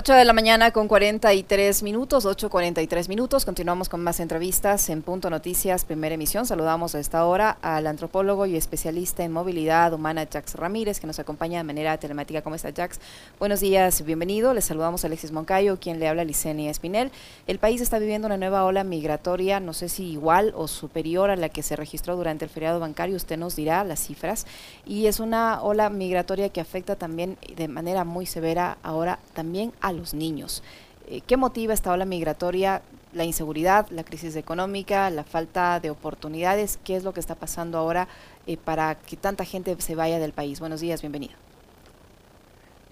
8 de la mañana con 43 minutos, 8.43 minutos. Continuamos con más entrevistas en Punto Noticias, primera emisión. Saludamos a esta hora al antropólogo y especialista en movilidad humana, Jax Ramírez, que nos acompaña de manera telemática. ¿Cómo está, Jax? Buenos días, bienvenido. Les saludamos a Alexis Moncayo, quien le habla a Licenia Espinel. El país está viviendo una nueva ola migratoria, no sé si igual o superior a la que se registró durante el feriado bancario. Usted nos dirá las cifras. Y es una ola migratoria que afecta también de manera muy severa ahora también a los niños. Eh, ¿Qué motiva esta ola migratoria? La inseguridad, la crisis económica, la falta de oportunidades. ¿Qué es lo que está pasando ahora eh, para que tanta gente se vaya del país? Buenos días, bienvenido.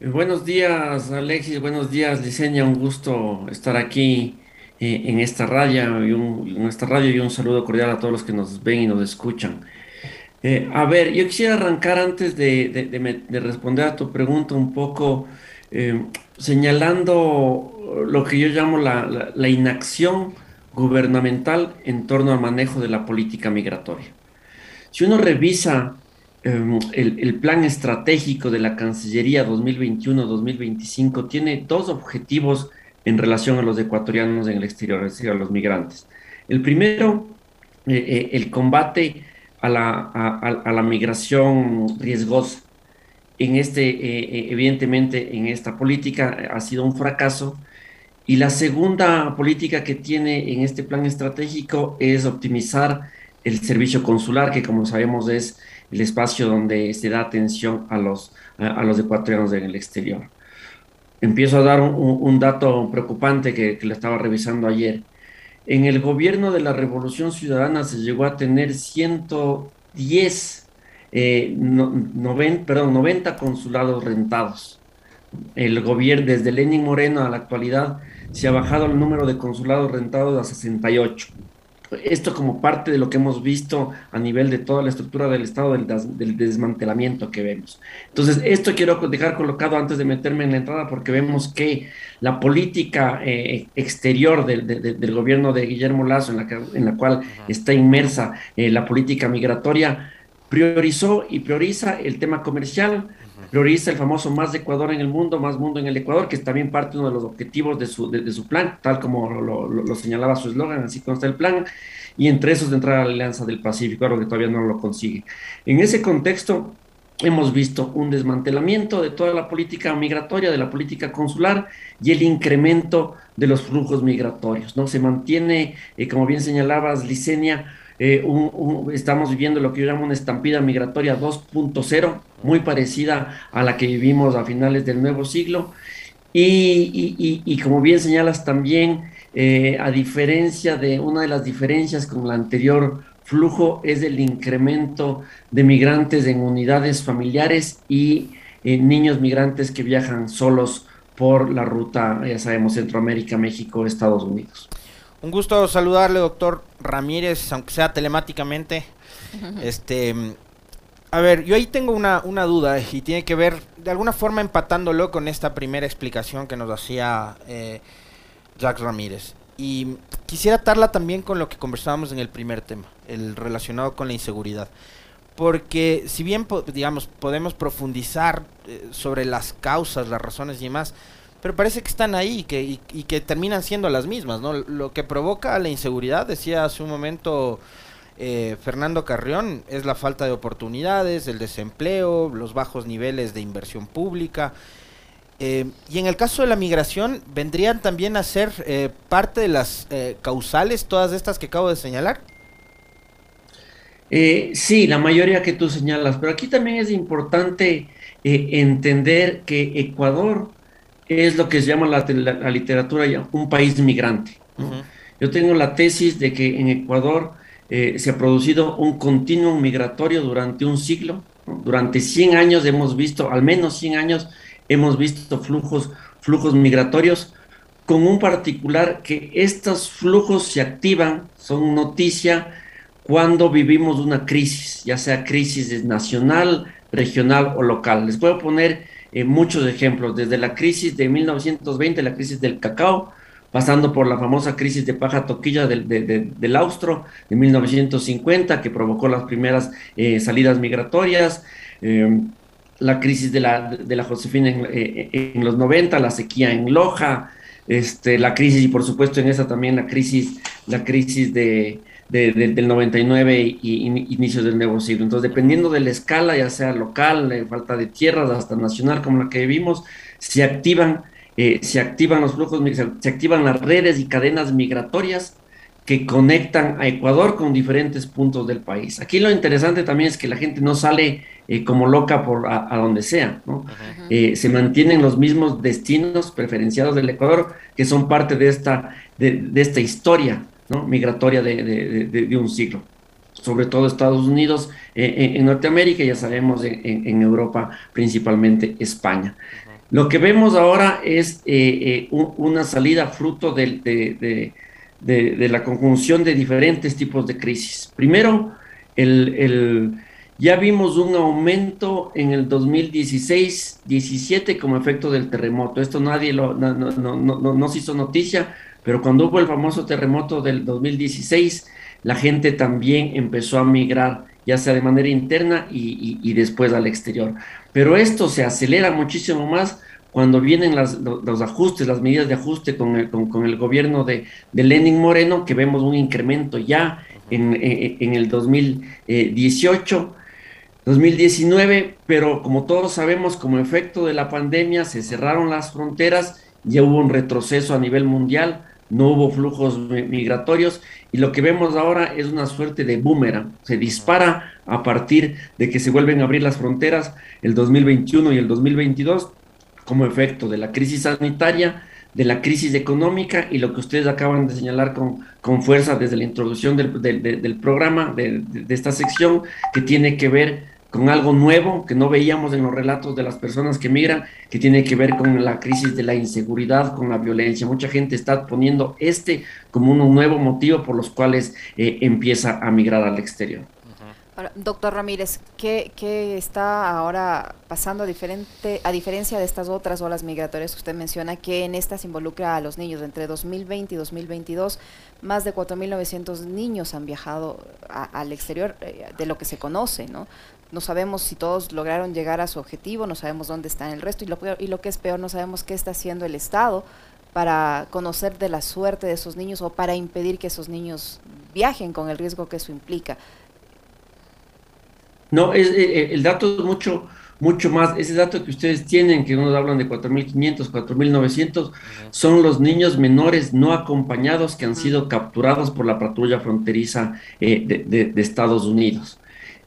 Eh, buenos días, Alexis. Buenos días, Liceña. Un gusto estar aquí en esta radio y un, en esta radio y un saludo cordial a todos los que nos ven y nos escuchan. a ver, yo quisiera arrancar antes de, de, responder a tu pregunta un poco señalando lo que yo llamo la, inacción gubernamental en torno al manejo de la política migratoria. Si uno revisa em, el, plan estratégico de la Cancillería 2021-2025, tiene dos objetivos en relación a los ecuatorianos en el exterior, es decir, a los migrantes. El primero, eh, eh, el combate a la migración riesgosa en este, eh, eh, evidentemente, en esta política ha sido un fracaso. Y la segunda política que tiene en este plan estratégico es optimizar el servicio consular, que como sabemos es el espacio donde se da atención a los, a, los ecuatorianos en el exterior. Empiezo a dar un, dato preocupante que, que lo estaba revisando ayer. En el gobierno de la Revolución Ciudadana se llegó a tener 110 eh, perdón, 90 consulados rentados. El gobierno, desde Lenin Moreno a la actualidad, se ha bajado el número de consulados rentados a 68. Esto como parte de lo que hemos visto a nivel de toda la estructura del Estado, del, desmantelamiento que vemos. Entonces, esto quiero dejar colocado antes de meterme en la entrada porque vemos que la política eh, exterior del, gobierno de Guillermo Lazo, en la, en la cual está inmersa eh, la política migratoria, priorizó y prioriza el tema comercial, prioriza el famoso más de Ecuador en el mundo, más mundo en el Ecuador, que es también parte de uno de los objetivos de su, de, su plan, tal como lo, señalaba su eslogan, así consta el plan, y entre esos de entrar a la Alianza del Pacífico, algo que todavía no lo consigue. En ese contexto, hemos visto un desmantelamiento de toda la política migratoria, de la política consular y el incremento de los flujos migratorios. ¿no? Se mantiene, eh, como bien señalabas, Licenia, eh, estamos viviendo lo que yo llamo una estampida migratoria 2.0, muy parecida a la que vivimos a finales del nuevo siglo. Y, como bien señalas también, eh, a diferencia de una de las diferencias con el anterior flujo, es el incremento de migrantes en unidades familiares y eh, niños migrantes que viajan solos por la ruta, ya sabemos, Centroamérica, México, Estados Unidos. Un gusto saludarle, doctor Ramírez, aunque sea telemáticamente. Este, a ver, yo ahí tengo una, duda y tiene que ver de alguna forma empatándolo con esta primera explicación que nos hacía eh, Jacques Ramírez. Y quisiera atarla también con lo que conversábamos en el primer tema, el relacionado con la inseguridad. Porque si bien, digamos, podemos profundizar eh, sobre las causas, las razones y demás, pero parece que están ahí que, y, que terminan siendo las mismas, ¿no? Lo que provoca la inseguridad, decía hace un momento eh, Fernando Carrión, es la falta de oportunidades, el desempleo, los bajos niveles de inversión pública. Eh, y en el caso de la migración, ¿vendrían también a ser eh, parte de las causales todas estas que acabo de señalar? sí, la mayoría que tú señalas, pero aquí también es importante entender que Ecuador es lo que se llama la, literatura un país migrante. Yo tengo la tesis de que en Ecuador eh, se ha producido un continuo migratorio durante un siglo. Durante 100 años hemos visto, al menos 100 años, hemos visto flujos, flujos migratorios, con un particular que estos flujos se activan, son noticia cuando vivimos una crisis, ya sea crisis nacional, regional o local. Les puedo poner eh, muchos ejemplos, desde la crisis de 1920, la crisis del cacao, pasando por la famosa crisis de paja toquilla del, del austro de 1950, que provocó las primeras eh, salidas migratorias. Em, la crisis de la, de la Josefina en, los 90, la sequía en Loja, este, la crisis y por supuesto en esa también la crisis, la crisis de, del 99 y, inicios del nuevo siglo. Entonces, dependiendo de la escala, ya sea local, de falta de tierras, hasta nacional, como la que vivimos, se activan, eh, se activan los flujos, se activan las redes y cadenas migratorias que conectan a Ecuador con diferentes puntos del país. Aquí lo interesante también es que la gente no sale eh, como loca por a, donde sea, ¿no? Eh, se mantienen los mismos destinos preferenciados del Ecuador que son parte de esta, de, esta historia ¿no? migratoria de, un siglo. Sobre todo Estados Unidos, eh, en Norteamérica, ya sabemos, en, Europa, principalmente España. Lo que vemos ahora es una salida fruto de, la conjunción de diferentes tipos de crisis. Primero, el, ya vimos un aumento en el 2016-17 como efecto del terremoto. Esto nadie lo, no, no, no, no, se hizo noticia, pero cuando hubo el famoso terremoto del 2016, la gente también empezó a migrar, ya sea de manera interna y, y después al exterior. Pero esto se acelera muchísimo más cuando vienen los, ajustes, las medidas de ajuste con el, con, el gobierno de, de, Lenin Moreno, que vemos un incremento ya en, en, el 2018, 2019, pero como todos sabemos, como efecto de la pandemia, se cerraron las fronteras, ya hubo un retroceso a nivel mundial, no hubo flujos migratorios y lo que vemos ahora es una suerte de boomerang. Se dispara a partir de que se vuelven a abrir las fronteras el 2021 y el 2022 como efecto de la crisis sanitaria, de la crisis económica y lo que ustedes acaban de señalar con, con fuerza desde la introducción del, del, programa, de, de, esta sección, que tiene que ver con algo nuevo que no veíamos en los relatos de las personas que migran, que tiene que ver con la crisis de la inseguridad, con la violencia. Mucha gente está poniendo este como un nuevo motivo por los cuales eh, empieza a migrar al exterior doctor Ramírez, ¿qué, está ahora pasando diferente, a diferencia de estas otras olas migratorias que usted menciona, que en estas involucra a los niños? Entre 2020 y 2022, más de 4.900 niños han viajado al exterior eh, de lo que se conoce, ¿no? No sabemos si todos lograron llegar a su objetivo, no sabemos dónde está el resto y lo, y lo que es peor, no sabemos qué está haciendo el Estado para conocer de la suerte de esos niños o para impedir que esos niños viajen con el riesgo que eso implica. No, es, eh, eh, el dato es mucho, mucho más. Ese dato que ustedes tienen, que unos hablan de 4.500, 4.900, son los niños menores no acompañados que han sido capturados por la patrulla fronteriza eh, de, Estados Unidos.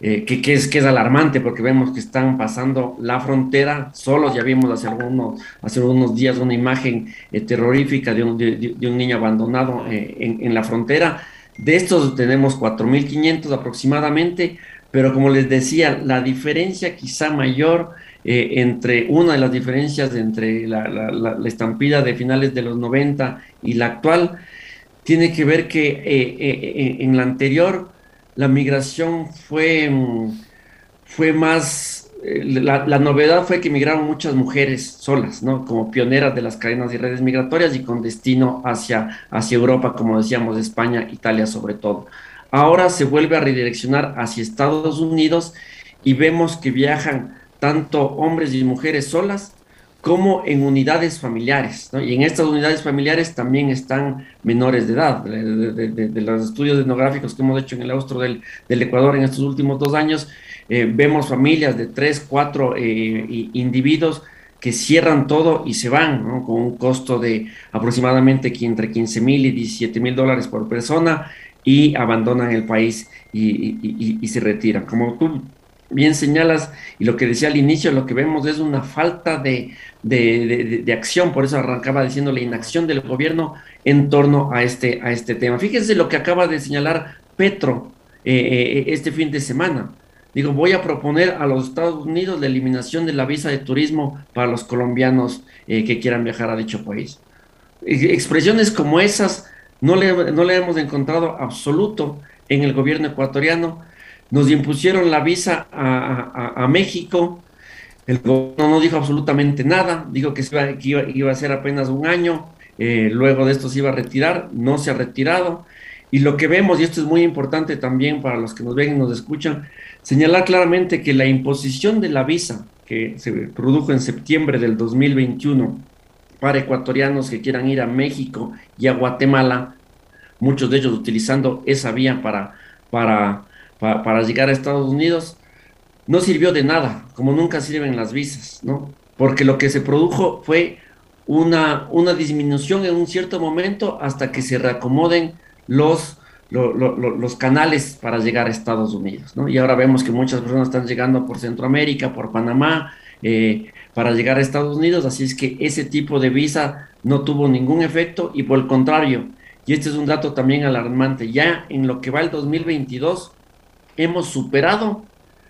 que, es, que es alarmante porque vemos que están pasando la frontera solos. Ya vimos hace, algunos, hace unos días una imagen terrorífica de un, de, un, niño abandonado en, en la frontera. De estos tenemos 4.500 aproximadamente, pero como les decía, la diferencia quizá mayor eh, entre una de las diferencias entre la, estampida de finales de los 90 y la actual tiene que ver que eh, eh, en la anterior la migración fue, mm, fue más, la, novedad fue que migraron muchas mujeres solas, ¿no? Como pioneras de las cadenas y redes migratorias y con destino hacia, hacia Europa, como decíamos, España, Italia sobre todo ahora se vuelve a redireccionar hacia Estados Unidos y vemos que viajan tanto hombres y mujeres solas como en unidades familiares. Y en estas unidades familiares también están menores de edad. De, los estudios etnográficos que hemos hecho en el austro del, Ecuador en estos últimos dos años, eh, vemos familias de tres, cuatro eh, individuos que cierran todo y se van, con un costo de aproximadamente entre 15 mil y 17 mil dólares por persona y abandonan el país y, se retiran. Como tú bien señalas, y lo que decía al inicio, lo que vemos es una falta de, acción, por eso arrancaba diciendo la inacción del gobierno en torno a este, a este tema. Fíjense lo que acaba de señalar Petro eh, eh, este fin de semana. Digo, voy a proponer a los Estados Unidos la eliminación de la visa de turismo para los colombianos eh, que quieran viajar a dicho país. Expresiones como esas no le, no le hemos encontrado absoluto en el gobierno ecuatoriano. Nos impusieron la visa a, México. El gobierno no dijo absolutamente nada. Dijo que, iba, a ser apenas un año. Eh, luego de esto se iba a retirar. No se ha retirado. Y lo que vemos, y esto es muy importante también para los que nos ven y nos escuchan, señalar claramente que la imposición de la visa que se produjo en septiembre del 2021 para ecuatorianos que quieran ir a México y a Guatemala, muchos de ellos utilizando esa vía para, para, para, llegar a Estados Unidos, no sirvió de nada, como nunca sirven las visas, ¿no? Porque lo que se produjo fue una, una disminución en un cierto momento hasta que se reacomoden los, los canales para llegar a Estados Unidos, ¿no? Y ahora vemos que muchas personas están llegando por Centroamérica, por Panamá, eh, para llegar a Estados Unidos, así es que ese tipo de visa no tuvo ningún efecto y por el contrario, y este es un dato también alarmante, ya en lo que va el 2022 hemos superado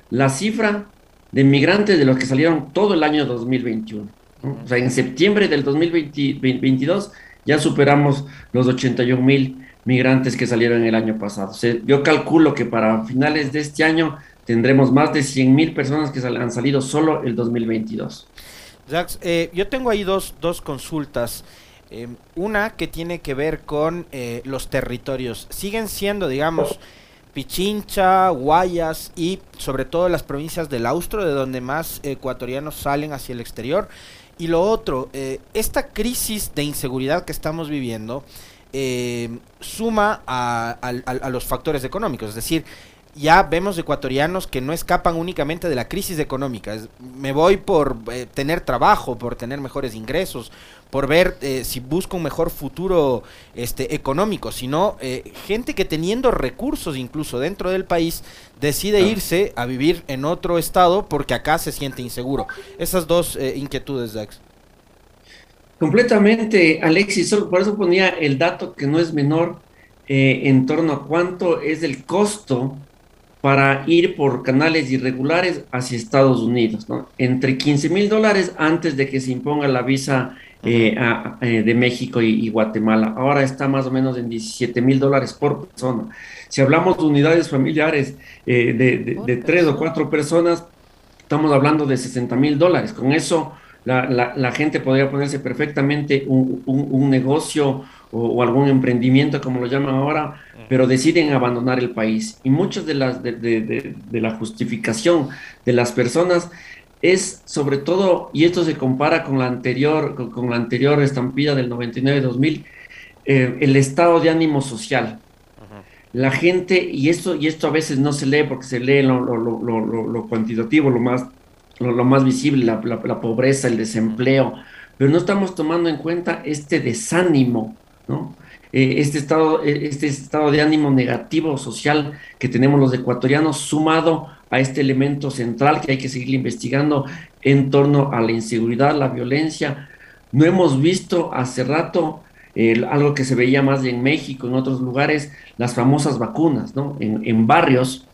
la cifra de migrantes de los que salieron todo el año 2021. O sea, en septiembre del 2022 ya superamos los 81 mil migrantes que salieron el año pasado. yo calculo que para finales de este año tendremos más de 100 mil personas que han salido solo el 2022. Jax, eh, yo tengo ahí dos, dos consultas. Eh, una que tiene que ver con eh, los territorios. Siguen siendo, digamos, Pichincha, Guayas y sobre todo las provincias del Austro, de donde más ecuatorianos salen hacia el exterior. Y lo otro, esta crisis de inseguridad que estamos viviendo suma a, a los factores económicos. Es decir, ya vemos ecuatorianos que no escapan únicamente de la crisis económica. me voy por eh, tener trabajo, por tener mejores ingresos, por ver eh, si busco un mejor futuro este, económico, sino eh, gente que teniendo recursos incluso dentro del país decide irse a vivir en otro estado porque acá se siente inseguro. Esas dos inquietudes, Dax. Completamente, Alexis, por eso ponía el dato que no es menor en torno a cuánto es el costo para ir por canales irregulares hacia Estados Unidos, ¿no? Entre 15 mil dólares antes de que se imponga la visa eh, eh, de México y, Guatemala. Ahora está más o menos en 17 mil dólares por persona. Si hablamos de unidades familiares eh, de, tres o cuatro personas, estamos hablando de 60 mil dólares. Con eso la, gente podría ponerse perfectamente un, negocio o, algún emprendimiento, como lo llaman ahora, pero deciden abandonar el país. Y muchas de las de, la justificación de las personas es sobre todo, y esto se compara con la anterior, con, la anterior estampida del 99-2000, eh, el estado de ánimo social. La gente, y esto, y esto a veces no se lee porque se lee lo, lo cuantitativo, lo más lo, más visible, la, pobreza, el desempleo, pero no estamos tomando en cuenta este desánimo, ¿no? Eh, este, estado, eh, este estado de ánimo negativo social que tenemos los ecuatorianos, sumado a este elemento central que hay que seguir investigando en torno a la inseguridad, la violencia. No hemos visto hace rato algo que se veía más en México, en otros lugares, las famosas vacunas, ¿no? En, barrios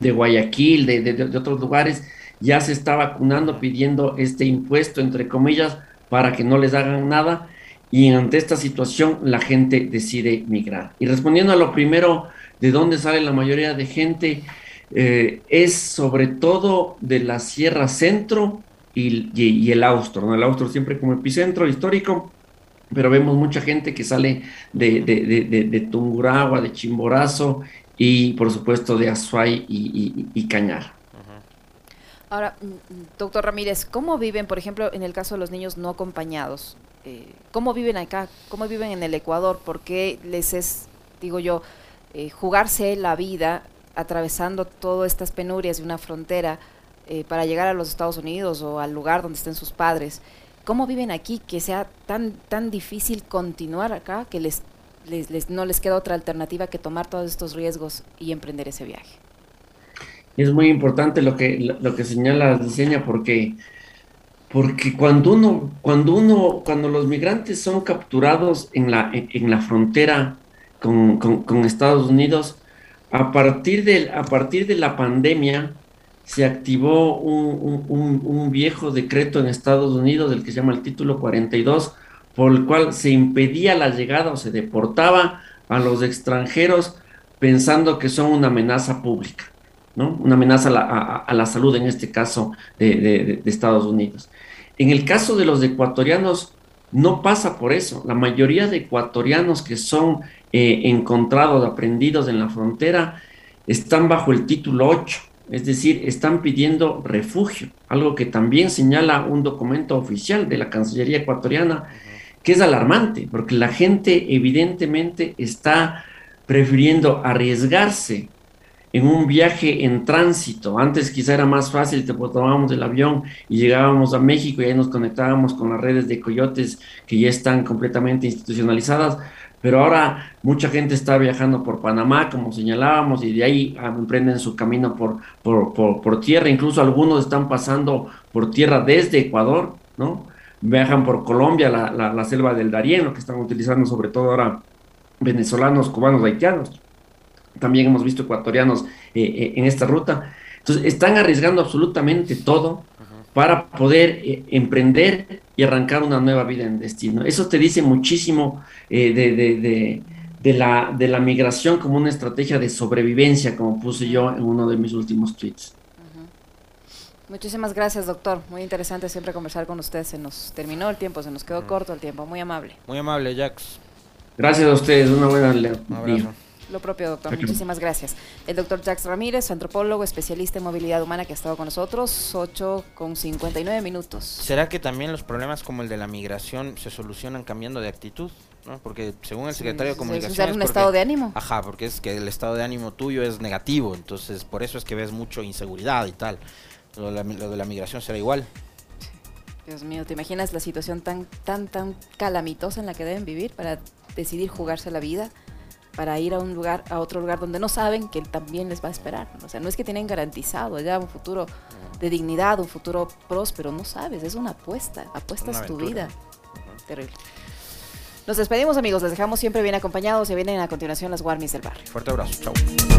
de Guayaquil, de, de otros lugares, ya se está vacunando pidiendo este impuesto, entre comillas, para que no les hagan nada. Y ante esta situación la gente decide migrar. Y respondiendo a lo primero, ¿de dónde sale la mayoría de gente? Eh, es sobre todo de la Sierra Centro y, el Austro, ¿no? El Austro siempre como epicentro histórico, pero vemos mucha gente que sale de, de, de, Tunguragua, de Chimborazo y por supuesto de Azuay y Cañar. Ahora, mm, mm, doctor Ramírez, ¿cómo viven, por ejemplo, en el caso de los niños no acompañados? Eh, ¿Cómo viven acá? ¿Cómo viven en el Ecuador? ¿Por qué les es, digo yo, eh, jugarse la vida atravesando todas estas penurias de una frontera eh, para llegar a los Estados Unidos o al lugar donde estén sus padres? ¿Cómo viven aquí que sea tan, tan difícil continuar acá que les, les, no les queda otra alternativa que tomar todos estos riesgos y emprender ese viaje? es muy importante lo que, lo que señala Diseña porque, porque cuando uno, cuando uno, cuando los migrantes son capturados en la, en, la frontera con, Estados Unidos, a partir, de, a partir de la pandemia se activó un, un, viejo decreto en Estados Unidos, del que se llama el título 42, por el cual se impedía la llegada o se deportaba a los extranjeros pensando que son una amenaza pública. Una amenaza a la, salud, en este caso, de, Estados Unidos. En el caso de los ecuatorianos, no pasa por eso. La mayoría de ecuatorianos que son eh, encontrados, aprendidos en la frontera, están bajo el título 8, es decir, están pidiendo refugio, algo que también señala un documento oficial de la Cancillería ecuatoriana, que es alarmante, porque la gente evidentemente está prefiriendo arriesgarse en un viaje en tránsito. Antes quizá era más fácil, te tomábamos el avión y llegábamos a México y ahí nos conectábamos con las redes de coyotes que ya están completamente institucionalizadas, pero ahora mucha gente está viajando por Panamá, como señalábamos, y de ahí ah, emprenden su camino por, por, tierra, incluso algunos están pasando por tierra desde Ecuador, ¿no? Viajan por Colombia, la, la, selva del Darién, lo que están utilizando sobre todo ahora venezolanos, cubanos, haitianos. También hemos visto ecuatorianos eh, eh, en esta ruta. Entonces, están arriesgando absolutamente todo para poder eh, emprender y arrancar una nueva vida en destino. Eso te dice muchísimo de, de, de, la, de la migración como una estrategia de sobrevivencia, como puse yo en uno de mis últimos tweets. Muchísimas gracias, doctor. Muy interesante siempre conversar con usted. Se nos terminó el tiempo, se nos quedó corto el tiempo. Muy amable. Muy amable, Jax. Gracias a ustedes. Una buena un Lo propio, doctor. Muchísimas gracias. El doctor Jax Ramírez, antropólogo, especialista en movilidad humana que ha estado con nosotros, 8 con 59 minutos. ¿Será que también los problemas como el de la migración se solucionan cambiando de actitud? ¿no? Porque según el secretario de Comunicación... ¿Es un estado de ánimo? Ajá, porque es que el estado de ánimo tuyo es negativo, entonces por eso es que ves mucho inseguridad y tal. Lo de la, migración será igual. Dios mío, ¿te imaginas la situación tan, tan, tan calamitosa en la que deben vivir para decidir jugarse la vida? Para ir a un lugar, a otro lugar donde no saben que también les va a esperar. O sea, no es que tienen garantizado ya un futuro de dignidad, un futuro próspero, no sabes, es una apuesta, apuestas tu vida. Terrible. Nos despedimos amigos, les dejamos siempre bien acompañados y vienen a continuación las Warmis del barrio. Fuerte abrazo, chao.